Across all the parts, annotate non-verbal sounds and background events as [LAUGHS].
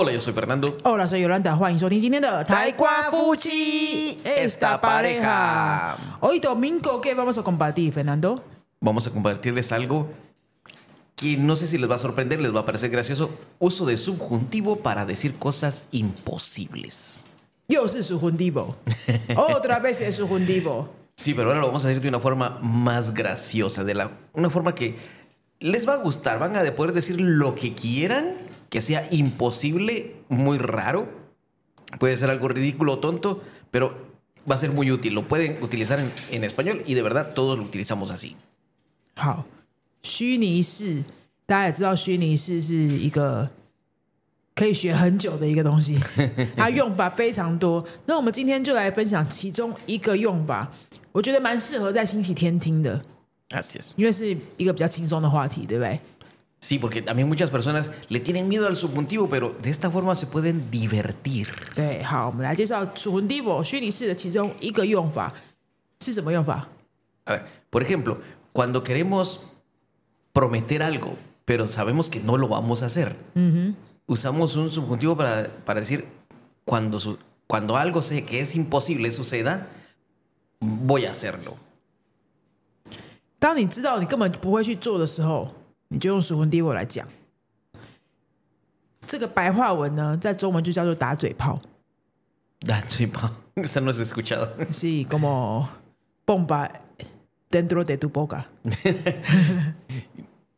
Hola, yo soy Fernando. Hola, soy Yolanda. Juan, soy de Taekwa Fuchi. Esta pareja. Hoy domingo, ¿qué vamos a compartir, Fernando? Vamos a compartirles algo que no sé si les va a sorprender, les va a parecer gracioso. Uso de subjuntivo para decir cosas imposibles. Yo soy subjuntivo. [LAUGHS] Otra vez es subjuntivo. Sí, pero ahora lo vamos a decir de una forma más graciosa, de la, una forma que les va a gustar. Van a poder decir lo que quieran, que sea imposible, muy raro. Puede ser algo ridículo o tonto, pero va a ser muy útil. Lo pueden utilizar en, en español y de verdad todos lo utilizamos así. 好，虚拟式，大家也知道，虚拟式是一个可以学很久的一个东西，它用法非常多。那我们今天就来分享其中一个用法，我觉得蛮适合在星期天听的， [LAUGHS] Así es. 因为是一个比较轻松的话题，对不对？ Sí, porque también muchas personas le tienen miedo al subjuntivo, pero de esta forma se pueden divertir. 对，好，我们来介绍 subjuntivo 虚拟式的其中一个用法是什么用法？ A ver, por ejemplo, cuando queremos prometer algo, pero sabemos que no lo vamos a hacer, usamos un subjuntivo para, para decir cuando, su- cuando algo sé que es imposible suceda, voy a hacerlo. 当你知道你根本不会去做的时候，你就用 subjuntivo 来讲。这个白话文呢，在中文就叫做打嘴炮。 Ah, sí, pa, Esa [LAUGHS] no se ha escuchado. Sí, como bomba dentro de tu boca. [LAUGHS]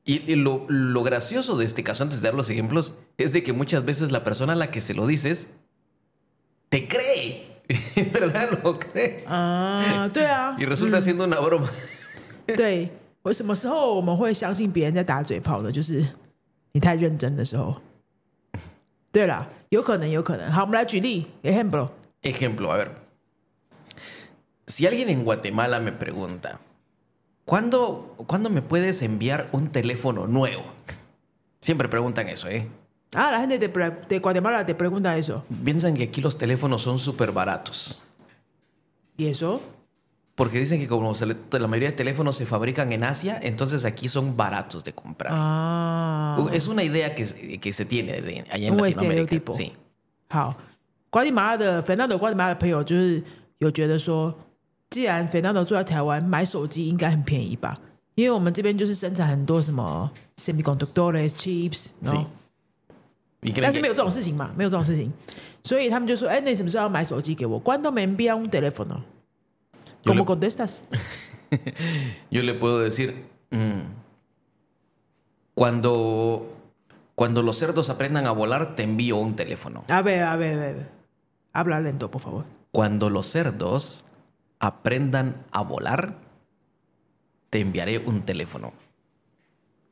Y, y lo, lo gracioso de este caso, antes de dar los ejemplos, es de que muchas veces la persona a la que se lo dices te cree. [LAUGHS] ¿Verdad? Lo cree. 啊，对啊， Y resulta siendo una broma. 对。[LAUGHS] 我什么时候我们会相信别人在打嘴炮呢？就是你太认真的时候。对啦，有可能，有可能。好，我们来举例，ejemplo。 Ejemplo, a ver. Si alguien en Guatemala me pregunta, ¿cuándo, ¿cuándo me puedes enviar un teléfono nuevo? Siempre preguntan eso, ¿eh? Ah, la gente de, Bra- de Guatemala te pregunta eso. Piensan que aquí los teléfonos son súper baratos. ¿Y eso? Porque dicen que como se le- la mayoría de teléfonos se fabrican en Asia, entonces aquí son baratos de comprar. Ah， Es una idea que, se- que se tiene de- allá en Un Latinoamérica. estereotipo. Sí. 好，瓜地马拉的 Fernando 瓜地马拉的朋友就是有觉得说，既然 Fernando 住在台湾，买手机应该很便宜吧？因为我们这边就是生产很多什么 semiconductores、chips，然后 Y creen 但是 que- 没有这种事情嘛，没有这种事情，所以他们就说：“哎，那你什么时候要买手机给我？¿Cuándo me envía un teléfono？” Yo ¿Cómo le- contestas? [LAUGHS] Yo le puedo decir, mm, cuando, cuando los cerdos aprendan a volar, te envío un teléfono. A ver, a ver, a ver. Habla lento, por favor. Cuando los cerdos aprendan a volar, te enviaré un teléfono.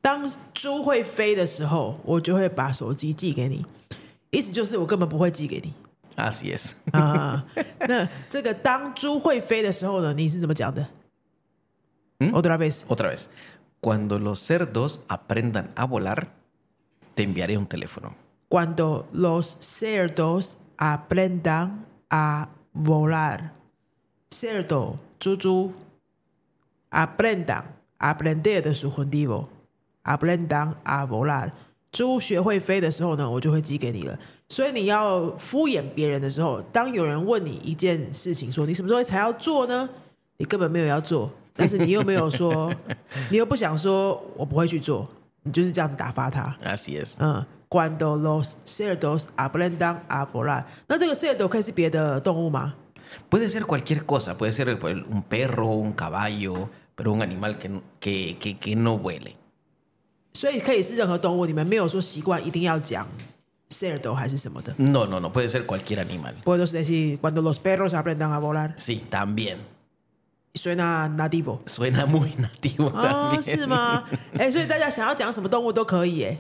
当猪会飞的时候，我就会把手机寄给你。意思就是我根本不会寄给你 Así es. 啊。那这个当猪会飞的时候呢，你是怎么讲的？嗯 Otra vez. Otra vez. Cuando los cerdos aprendan a volar, te enviaré un teléfono. Cuando los cerdos aprendan a volar. Cerdo, 猪猪。Aprendan, aprender 的属混 divo. Aprendan a volar. 猪学会飞的时候呢，我就会寄给你了。 所以你要敷衍别人的时候，当有人问你一件事情，说你什么时候才要做呢？你根本没有要做，但是你又没有说，你又不想说我不会去做，你就是这样子打发他。Yes, yes. 嗯，cuando los cerdos aprendan a volar，那这个 cerdo 可以是别的动物吗？Puede ser cualquier cosa, puede ser un perro, un caballo, pero un animal que, que, que, que no vuele. 所以可以是任何动物，你们没有说习惯一定要讲 cerdo 还是什么的。 No, no, no, puede ser cualquier animal. Puedo decir cuando los perros aprendan a volar， Sí, también. suena nativo。 Suena muy nativo 啊， también. 是吗？哎，所以大家想要讲什么动物都可以，哎，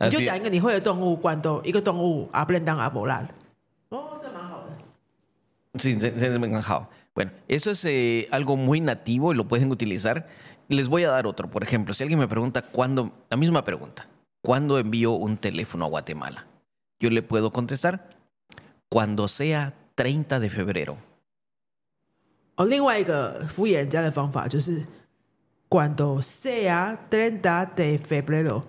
你就 Así- 讲一个你会的动物，cuando 一个动物 aprendan a volar。哦，这蛮好的。 Sí, se- se me ha encajado. Bueno, eso es eh, algo muy nativo y lo pueden utilizar. Les voy a dar otro. Por ejemplo, si alguien me pregunta cuándo, la misma pregunta, ¿cuándo envío un teléfono a Guatemala? Yo le puedo contestar cuando sea 30 de febrero. 哦，另外一个敷衍人家的方法就是 cuando sea 30 de febrero，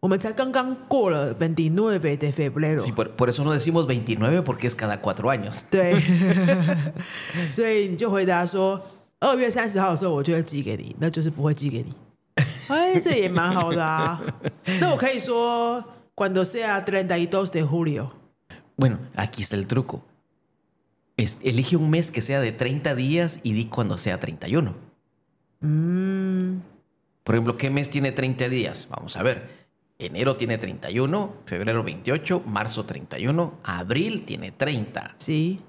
我们才刚刚过了 29 de febrero。 Sí, por, por eso no decimos 29 porque es cada cuatro años. 对，所以你就回答说二月三十号的时候我就会寄给你，那就是不会寄给你。哎，这也蛮好的啊。那我可以说 [LAUGHS] [LAUGHS] cuando sea 32 de julio。Bueno, aquí está el truco. Es- elige un mes que sea de 30 días y di cuando sea 31. 嗯，Por ejemplo, ¿qué mes tiene 30 días? Vamos a ver. Enero tiene 31, febrero 28, marzo 31, abril tiene 30. sí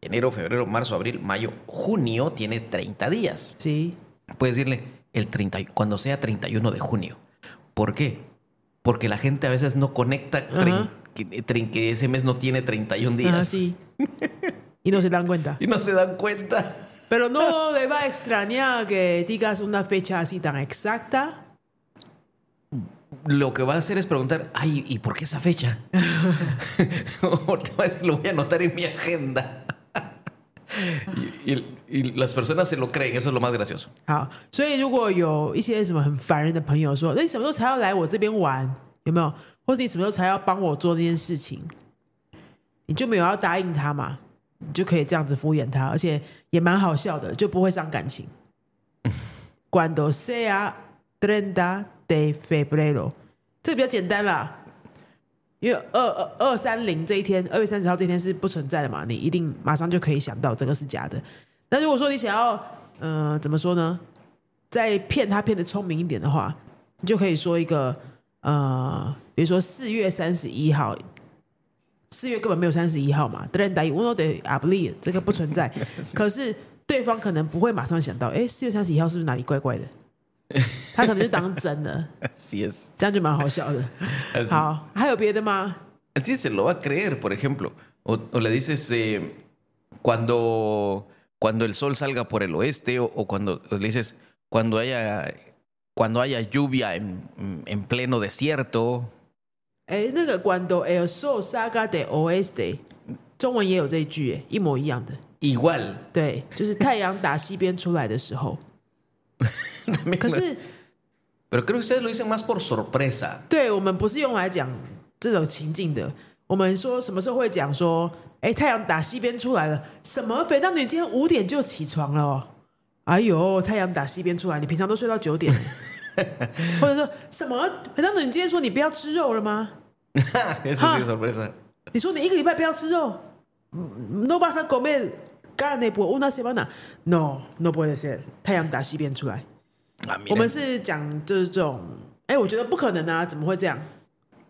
Enero, febrero, marzo, abril, mayo, junio tiene 30 días. sí Puedes decirle el 30, y- cuando sea 31 de junio. ¿Por qué? Porque la gente a veces no conecta que, ese mes no tiene 31 días. Ah, sí. [LAUGHS] Y no se dan cuenta. Y no se dan cuenta. Pero no [LAUGHS] le va a extrañar que digas una fecha así tan exacta. Lo que va a hacer es preguntar, ay, ¿y por qué esa fecha? [LAUGHS] Lo voy a anotar en mi agenda. Y, y- y las personas se lo creen, eso es lo más gracioso. 好，所以如果有一些什么很烦人的朋友说，那你什么时候才要来我这边玩？有没有？或者你什么时候才要帮我做这件事情？你就没有要答应他嘛？你就可以这样子敷衍他，而且也蛮好笑的，就不会伤感情。[LAUGHS] Cuando sea treinta de febrero，这个比较简单啦，因为二二二三零这一天，二月三十号这一天是不存在的嘛，你一定马上就可以想到这个是假的。那如果说你想要，呃，怎么说呢？再骗他骗的聪明一点的话，你就可以说一个，呃，比如说四月三十一号，四月根本没有三十一号嘛 t r e n d uno de abril 这个不存在，可是对方可能不会马上想到，哎，四月三十一号是不是哪里怪怪的？[LAUGHS] 他可能就当真了， Así es. 这样就蛮好笑的。 Así, 好，还有别的吗？ así se lo va a creer, por ejemplo. O, o le dices, eh, cuando, cuando el sol salga por el oeste, o, o cuando o le dices, cuando haya, cuando haya lluvia en, en pleno desierto. 哎，那个 cuando el sol salga de oeste，中文也有这一句，哎，一模一样的。 Igual. 对，就是太阳打西边出来的时候。 [LAUGHS] 可是，pero creo que ustedes lo dicen más por sorpresa. 对我们不是用来讲这种情境的。我们说什么时候会讲说，哎，太阳打西边出来了？什么？肥当女今天五点就起床了哦？[LAUGHS] 哎呦，太阳打西边出来，你平常都睡到九点。或者说什么？肥当女你今天说你不要吃肉了吗. [LAUGHS] 你说你一个礼拜不要吃肉嗯？No vas a comer carne por una semana? No, no puede ser。太阳打西边出来。 Ah, mira. 我们是讲就是这种，哎，我觉得不可能啊，怎么会这样？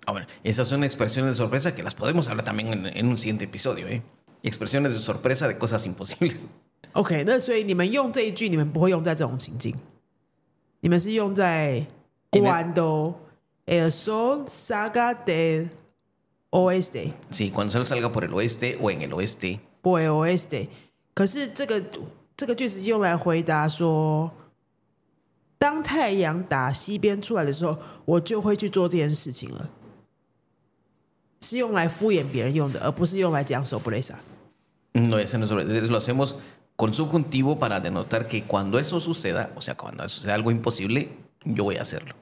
Ah, bueno, esas son expresiones de sorpresa que las podemos hablar también en, en un siguiente episodio, ¿eh? Expresiones de sorpresa de cosas imposibles. [LAUGHS] OK，那所以你们用这一句，你们不会用在这种情境，你们是用在 cuando el sol salga del oeste Sí, cuando el sol salga por el oeste o en el oeste. por el oeste。 可是这个这个句子是用来回答说，当太阳打西边出来的时候，我就会去做这件事情了。是用来敷衍别人用的，而不是用来讲 sorpresa。No, ese no es sorpresa. Lo hacemos con subjuntivo para denotar que cuando eso suceda, o sea, cuando sea algo imposible, yo voy a hacerlo.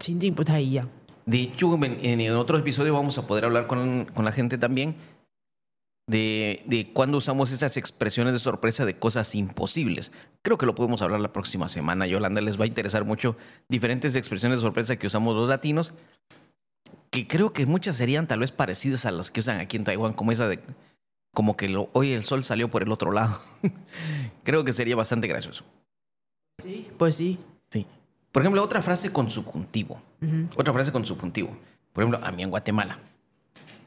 情境不太一样。De hecho, en, en otro episodio vamos a poder hablar con, con la gente también de, de cuando usamos esas expresiones de sorpresa de cosas imposibles. Creo que lo podemos hablar la próxima semana. Yolanda les va a interesar mucho diferentes expresiones de sorpresa que usamos los latinos, que creo que muchas serían tal vez parecidas a las que usan aquí en Taiwán, como esa de como que lo, hoy el sol salió por el otro lado. [LAUGHS] creo que sería bastante gracioso. Sí, pues sí. Sí. Por ejemplo, otra frase con subjuntivo. Otra frase con subjuntivo. Por ejemplo, a mí en Guatemala.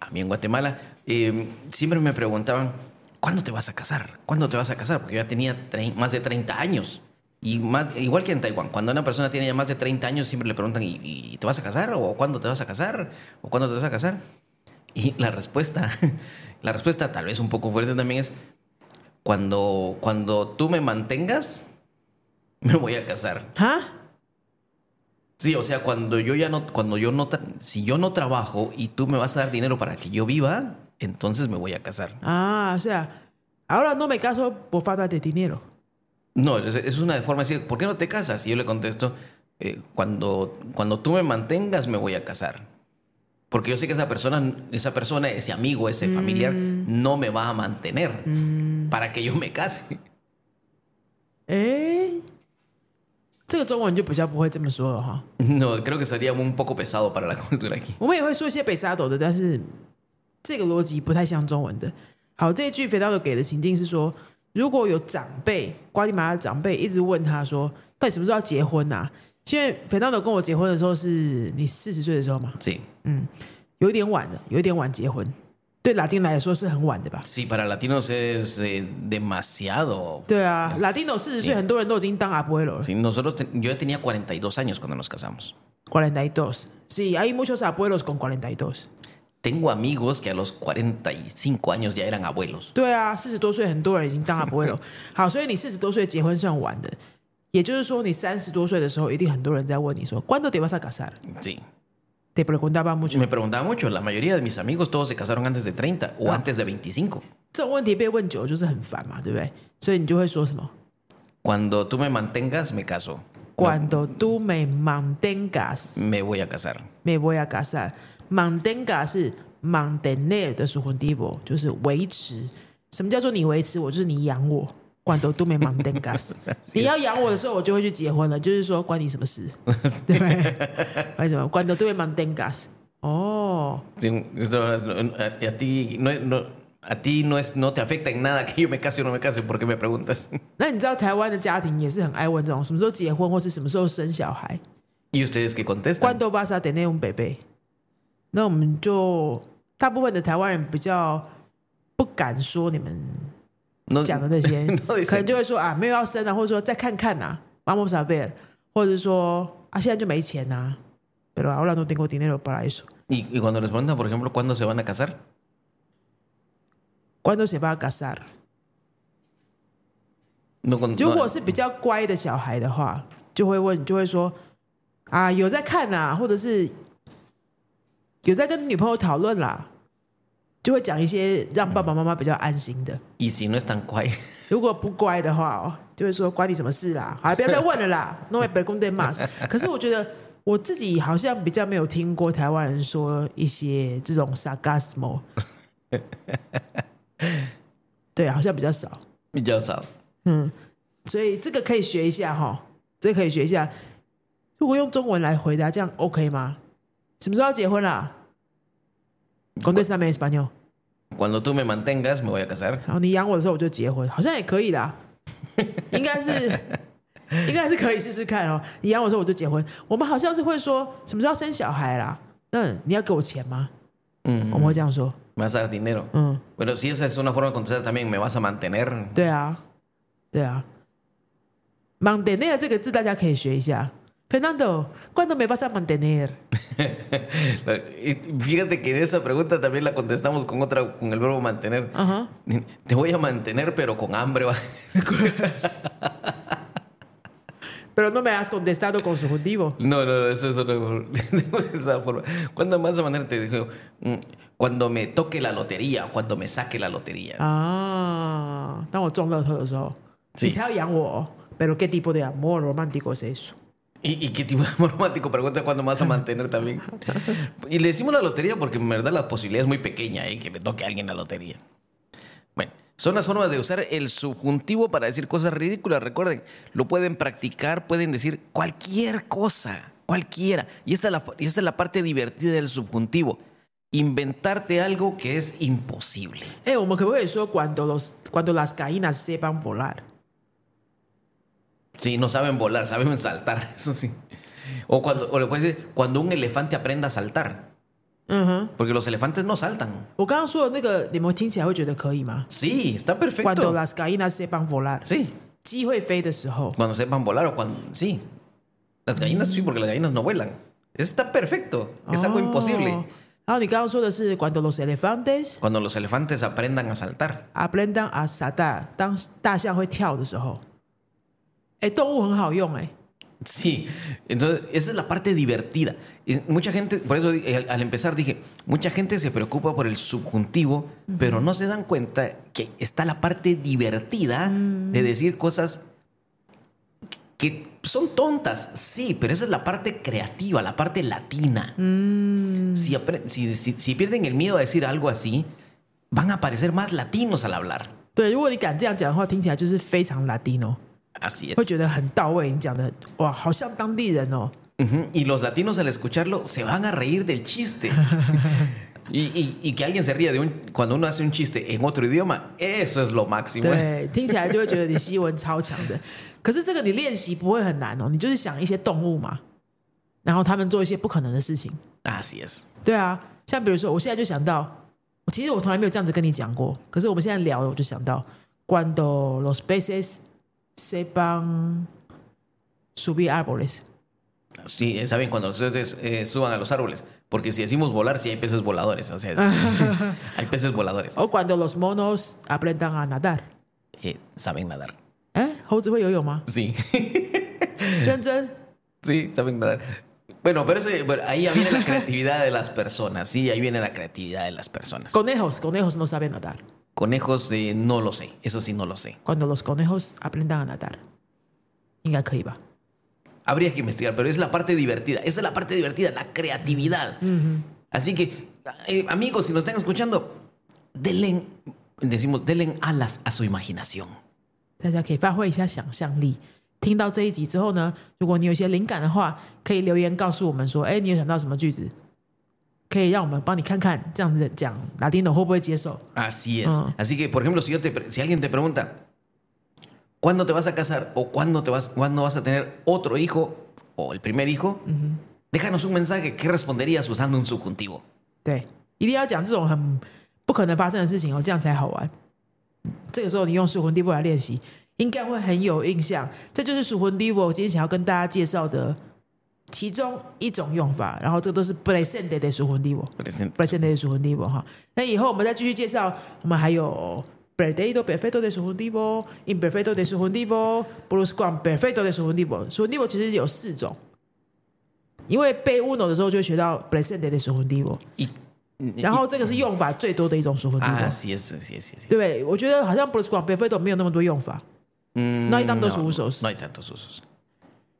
A mí en Guatemala eh, siempre me preguntaban, ¿cuándo te vas a casar? ¿Cuándo te vas a casar? Porque yo ya tenía más de 30 años. Y más, igual que en Taiwán, cuando una persona tiene ya más de 30 años, siempre le preguntan, ¿y, y te vas a casar? ¿O cuándo te vas a casar? ¿O cuándo te vas a casar? Y la respuesta, [LAUGHS] la respuesta tal vez un poco fuerte también es, cuando, cuando tú me mantengas, me voy a casar. ¿Ah? Sí, o sea, cuando yo ya no, cuando yo no, si yo no trabajo y tú me vas a dar dinero para que yo viva, entonces me voy a casar. Ah, o sea, ahora no me caso por falta de dinero. No, es, una forma de decir, ¿por qué no te casas? Y yo le contesto, eh, cuando, cuando tú me mantengas me voy a casar. Porque yo sé que esa persona, esa persona, ese amigo, ese familiar, no me va a mantener para que yo me case. 哎，这个中文就比较不会这么说了哈。[LAUGHS] No, creo que sería un poco pesado para la cultura aquí. 我们也会说一些北沙斗的，但是这个逻辑不太像中文的。好，这一句肥皂斗给的情境是说，如果有长辈瓜地马拉的长辈一直问他说，到底什么时候要结婚呐、因为肥皂斗跟我结婚的时候是你四十岁的时候嘛，Sí. 有一点晚了，有一点晚结婚，对拉丁来说是很晚的吧？ Sí, para latinos es eh, demasiado. 对啊，拉丁斗四十岁，很多人都已经当阿伯了。 Sí, nosotros, te- yo tenía 42 años cuando nos casamos. 42. Sí, hay muchos abuelos con 42. Tengo amigos que a los 45 años ya eran abuelos. 对啊，四十多岁很多人已经当阿伯了。好，所以你四十多岁结婚算晚的，也就是说你三十多岁的时候，一定很多人在问你说，¿Cuándo [LAUGHS] te vas a casar? Sí. Te preguntaba mucho。 Me preguntaba mucho, la mayoría de mis amigos todos se casaron antes de 30 o Ah. antes de 25. 这种问题被问久了就是很烦嘛，对不对？所以你就会说什么 Cuando tú me mantengas, me caso. ？Cuando tú me mantengas, Me voy a casar. me voy a casar. Mantenga 是 mantener 的属魂 d i v o 就是维持。什么叫做你维持我？就是你养我。 Cuando tú me mantengas，你要养我的时候，我就会去结婚了。就是说，关你什么事？对不对？为什么？Cuando tú me mantengas，哦，Sí, esto, a, a ti, no, a ti no, es, no te afecta en nada que yo me case o no me case, porque me preguntas? 那你知道台湾的家庭也是很爱问这种什么时候结婚，或是什么时候生小孩 ¿Y ustedes qué contestan?？Cuando vas a tener un bebé？那我们就大部分的台湾人比较不敢说你们讲的那些，可能就会说啊，没有要生啊，或者说再看看呐、啊、，vamos a ver，或者是说啊，现在就没钱呐、啊。Pero ahora no tengo dinero para eso. y, y cuando les preguntan, por ejemplo, ¿cuándo se van a casar? ¿Cuándo se va a casar？No, con- 如果是比较乖的小孩的话，就会问，就会说啊，有在看呐、或者是有在跟女朋友讨论啦，就会讲一些让爸爸妈妈比较安心的。[LAUGHS] 如果不乖的话哦，就会说关你什么事啦？好，不要再问了啦。No me preguntes más。可是我觉得我自己好像比较没有听过台湾人说一些这种 sarcasmo。[LAUGHS] 对，好像比较少。ya sabes. 所以这个可以学一下哈，这个可以学一下。如果用中文来回答，这样 OK 吗？什么时候要结婚啦？Contestame en español。Cuando tú me mantengas, me voy a casar. 然后你养我的时候我就结婚，好像也可以啦，应该是应该是可以试试看哦。你养我的时候我就结婚，我们好像是会说什么时候要生小孩啦？嗯，你要给我钱吗？Mm, 我们会这样说。me vas a dar dinero. 嗯，Bueno, si esa es una forma de contestar también, me vas a mantener. 对啊，对啊。mantener 这个字大家可以学一下。Fernando, ¿cuándo me vas a mantener? [LAUGHS] Fíjate que esa pregunta también la contestamos con otra, con el verbo mantener. [LAUGHS] Te voy a mantener, pero con hambre. [LAUGHS] pero no me has contestado con subjuntivo. No, no, eso es otra esa forma. ¿Cuándo vas a mantener? Te digo, mm, cuando me toque la lotería, o cuando me saque la lotería. Ah, estamos Sí. pero qué tipo de amor romántico es eso? ¿Y, ¿Y, qué tipo de amor romántico pregunta cuándo vas a mantener también? Y le decimos la lotería porque en verdad la posibilidad es muy pequeña ¿eh? que le toque a alguien la lotería. Bueno, son las formas de usar el subjuntivo para decir cosas ridículas. Recuerden, lo pueden practicar, pueden decir cualquier cosa, cualquiera. Y esta es la, y esta es la parte divertida del subjuntivo. Inventarte algo que es imposible. Eh, como que eso cuando, los, cuando las caínas sepan volar. Sí, no saben volar, saben saltar, eso sí. O cuando, o le puedes decir, cuando un elefante aprenda a saltar. Uh -huh. Porque los elefantes no saltan. Sí, está perfecto. Cuando las gallinas sepan volar. Sí. Cuando sepan volar o cuando. Sí. Las gallinas sí, porque las gallinas no vuelan. Eso está perfecto. Es oh. algo imposible. Ah, cuando los elefantes. Cuando los elefantes aprendan a saltar. Aprendan a saltar. 哎，动物很好用哎。 Sí, entonces esa es la parte divertida. Y mucha gente, por eso eh, al- al empezar dije, mucha gente se preocupa por el subjuntivo, pero no se dan cuenta que está la parte divertida de decir cosas que son tontas, sí, pero esa es la parte creativa, la parte latina. Si, apre- si- si- si pierden el miedo a decir algo así, van a parecer más latinos al hablar. 对，如果你敢这样讲的话，听起来就是非常 Latino， Así es. 会觉得很到位。你讲的哇，好像当地人哦。Ujú, Y los latinos al escucharlo se van a reír del chiste. y, y- y que alguien se ría de un, cuando uno hace un chiste en otro idioma, eso es lo máximo. 对，听起来就会觉得你西文超强的。可是这个你练习不会很难哦，你就是想一些动物嘛，然后他们做一些不可能的事情。Así es. 对啊，像比如说，我现在就想到，其实我从来没有这样子跟你讲过，可是我们现在聊，我就想到，cuando los peces sepan subir árboles. Sí, eh, saben cuando ustedes eh, suban a los árboles. Porque si decimos volar, sí hay peces voladores. O sea, sí, [LAUGHS] hay peces voladores. O cuando los monos aprendan a nadar. Eh, saben nadar. ¿Eh? Sí. [LAUGHS] sí, saben nadar. Bueno, pero ese, bueno, ahí ya viene la creatividad de las personas. Sí, ahí viene la creatividad de las personas. [LAUGHS] Conejos, conejos no saben nadar. Conejos, eh, no lo sé. Eso sí, no lo sé. Cuando los conejos aprendan a nadar，应该可以吧？ Habría que investigar, pero es la parte divertida. Esa es la parte divertida, la creatividad. Así que, eh, amigos, si nos están escuchando, denle, decimos, denle alas a su imaginación. 大家可以发挥一下想象力。听到这一集之后呢，如果你有一些灵感的话，可以留言告诉我们说，哎，你有想到什么句子？ 可以让我们帮你看看，这样子讲拉丁诺会不会接受？Así es. Ah. Así que, por ejemplo, si, yo te, pre- si alguien te pregunta, ¿cuándo te vas a casar o cuándo, te vas, cuándo vas a tener otro hijo o el primer hijo? Déjanos un mensaje. ¿Qué responderías usando un subjuntivo? 对，一定要讲这种很不可能发生的事情哦，这样才好玩。这个时候你用属魂 d i v o 来练习，应该会很有印象。这就是属魂 d i v o 今天想要跟大家介绍的其中一种用法，然后这都是 blessed 的属魂地啵，blessed 的属魂地啵哈。那以后我们再继续介绍，我们还有 perfecto perfecto 的属魂地啵，imperfecto 的属魂地啵 blue squad perfecto 的属魂地啵。属魂地啵其实有四种，因为背 uno 的时候就学到 blessed 的属魂地啵。然后这个是用法最多的一种属魂地啵。啊，是是。对，我觉得好像 blue squad perfecto 没有那么多用法。嗯，那一当都是五首式，那一都是无手式。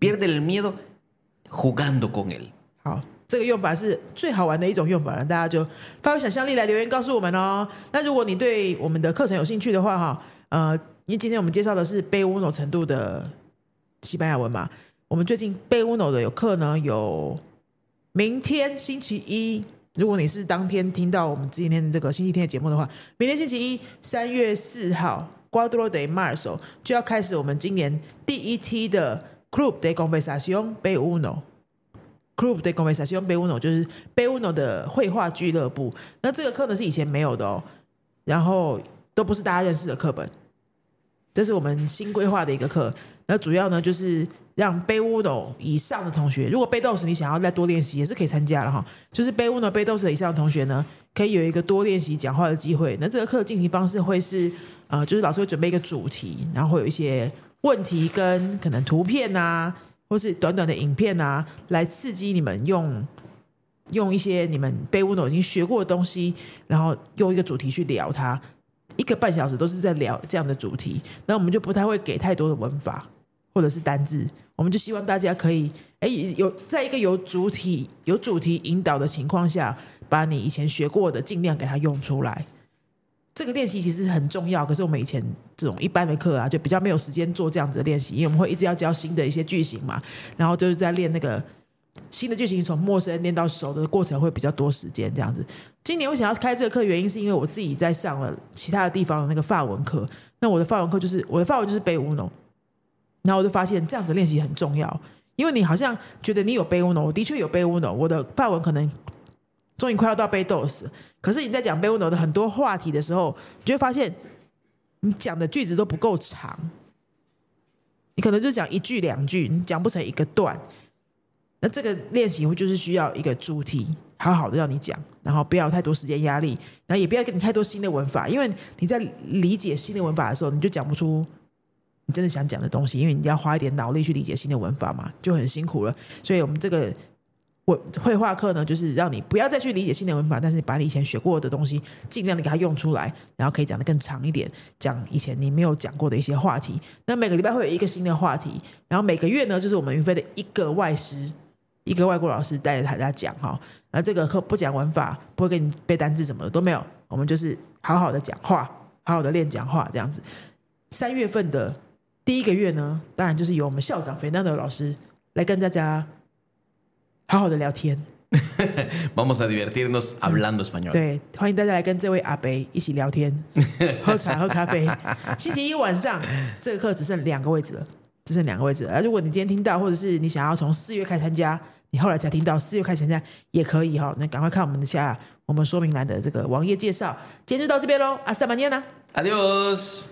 Pierde el miedo jugando con él. 好，这个用法是最好玩的一种用法了，大家就发挥想象力来留言告诉我们哦。那如果你对我们的课程有兴趣的话，哈，呃，因为今天我们介绍的是背 uno 程度的西班牙文嘛，我们最近背 uno 的有课呢，有明天星期一。如果你是当天听到我们今天这个星期天的节目的话，明天星期一三月四号 Cuatro de Marzo 就要开始我们今年第一期的 Club de Conversación 背 uno。Club de Conversación b Uno 就是 b Uno 的绘画俱乐部。那这个课呢是以前没有的哦，然后都不是大家认识的课本，这是我们新规划的一个课。那主要呢就是让 b Uno 以上的同学，如果背豆时你想要再多练习，也是可以参加了哈。就是 b Uno 背豆时以上的同学呢，可以有一个多练习讲话的机会。那这个课进行方式会是呃，就是老师会准备一个主题，然后会有一些问题跟可能图片啊。或是短短的影片啊，来刺激你们用用一些你们背 Uno 已经学过的东西，然后用一个主题去聊它，一个半小时都是在聊这样的主题，那我们就不太会给太多的文法或者是单字，我们就希望大家可以哎有在一个有主体有主题引导的情况下，把你以前学过的尽量给它用出来。这个练习其实很重要，可是我们以前这种一般的课啊，就比较没有时间做这样子的练习，因为我们会一直要教新的一些句型嘛，然后就是在练那个新的句型从陌生练到熟的过程会比较多时间这样子。今年我想要开这个课，原因是因为我自己在上了其他的地方的那个法文课，那我的法文课就是我的法文就是背乌龙然后我就发现这样子练习很重要，因为你好像觉得你有背乌龙我的确有背乌龙我的法文可能终于快要到背 dos，可是你在讲背 uno 的很多话题的时候，你就会发现你讲的句子都不够长。你可能就讲一句两句，你讲不成一个段。那这个练习就是需要一个主题，好好的让你讲，然后不要太多时间压力，然后也不要给你太多新的文法，因为你在理解新的文法的时候，你就讲不出你真的想讲的东西，因为你要花一点脑力去理解新的文法嘛，就很辛苦了。所以我们这个文绘画课呢，就是让你不要再去理解新的文法，但是你把你以前学过的东西尽量的给它用出来，然后可以讲的更长一点，讲以前你没有讲过的一些话题。那每个礼拜会有一个新的话题，然后每个月呢，就是我们云飞的一个外师。一个外国老师带着大家讲哈，那这个课不讲文法，不会给你背单字什么的都没有，我们就是好好的讲话，好好的练讲话这样子。三月份的第一个月呢，当然就是由我们校长肥娜的老师来跟大家好好的聊天。[LAUGHS] Vamos a divertirnos hablando español。对，欢迎大家来跟这位阿北一起聊天，[LAUGHS] 喝茶喝咖啡。星期一晚上这个课只剩两个位置了。只剩两个位置，而如果你今天听到，或者是你想要从四月开始参加，你后来才听到四月开始参加也可以哈。那赶快看我们的下我们说明栏的这个网页介绍。今天就到这边喽，阿斯达玛尼亚 Adiós。